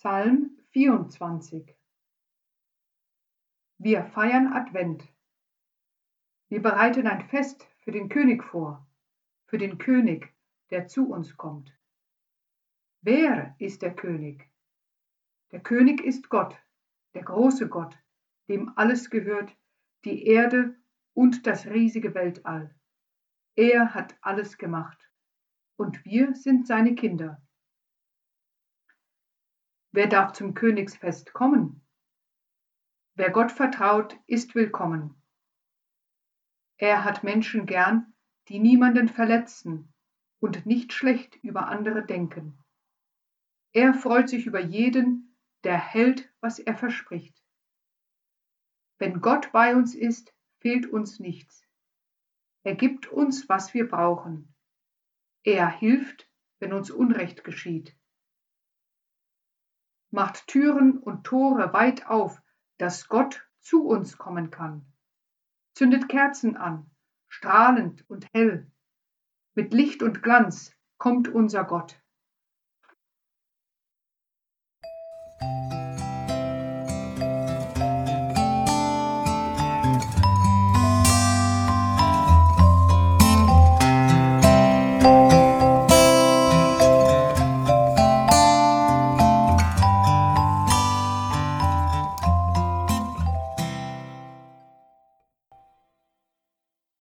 21 Wir feiern Advent. Wir bereiten ein Fest für den König vor, für den König, der zu uns kommt. Wer ist der König? Der König ist Gott, der große Gott, dem alles gehört, die Erde und das riesige Weltall. Er hat alles gemacht und wir sind seine Kinder. Wer darf zum Königsfest kommen? Wer Gott vertraut, ist willkommen. Er hat Menschen gern, die niemanden verletzen und nicht schlecht über andere denken. Er freut sich über jeden, der hält, was er verspricht. Wenn Gott bei uns ist, fehlt uns nichts. Er gibt uns, was wir brauchen. Er hilft, wenn uns Unrecht geschieht macht Türen und Tore weit auf, dass Gott zu uns kommen kann. Zündet Kerzen an, strahlend und hell. Mit Licht und Glanz kommt unser Gott.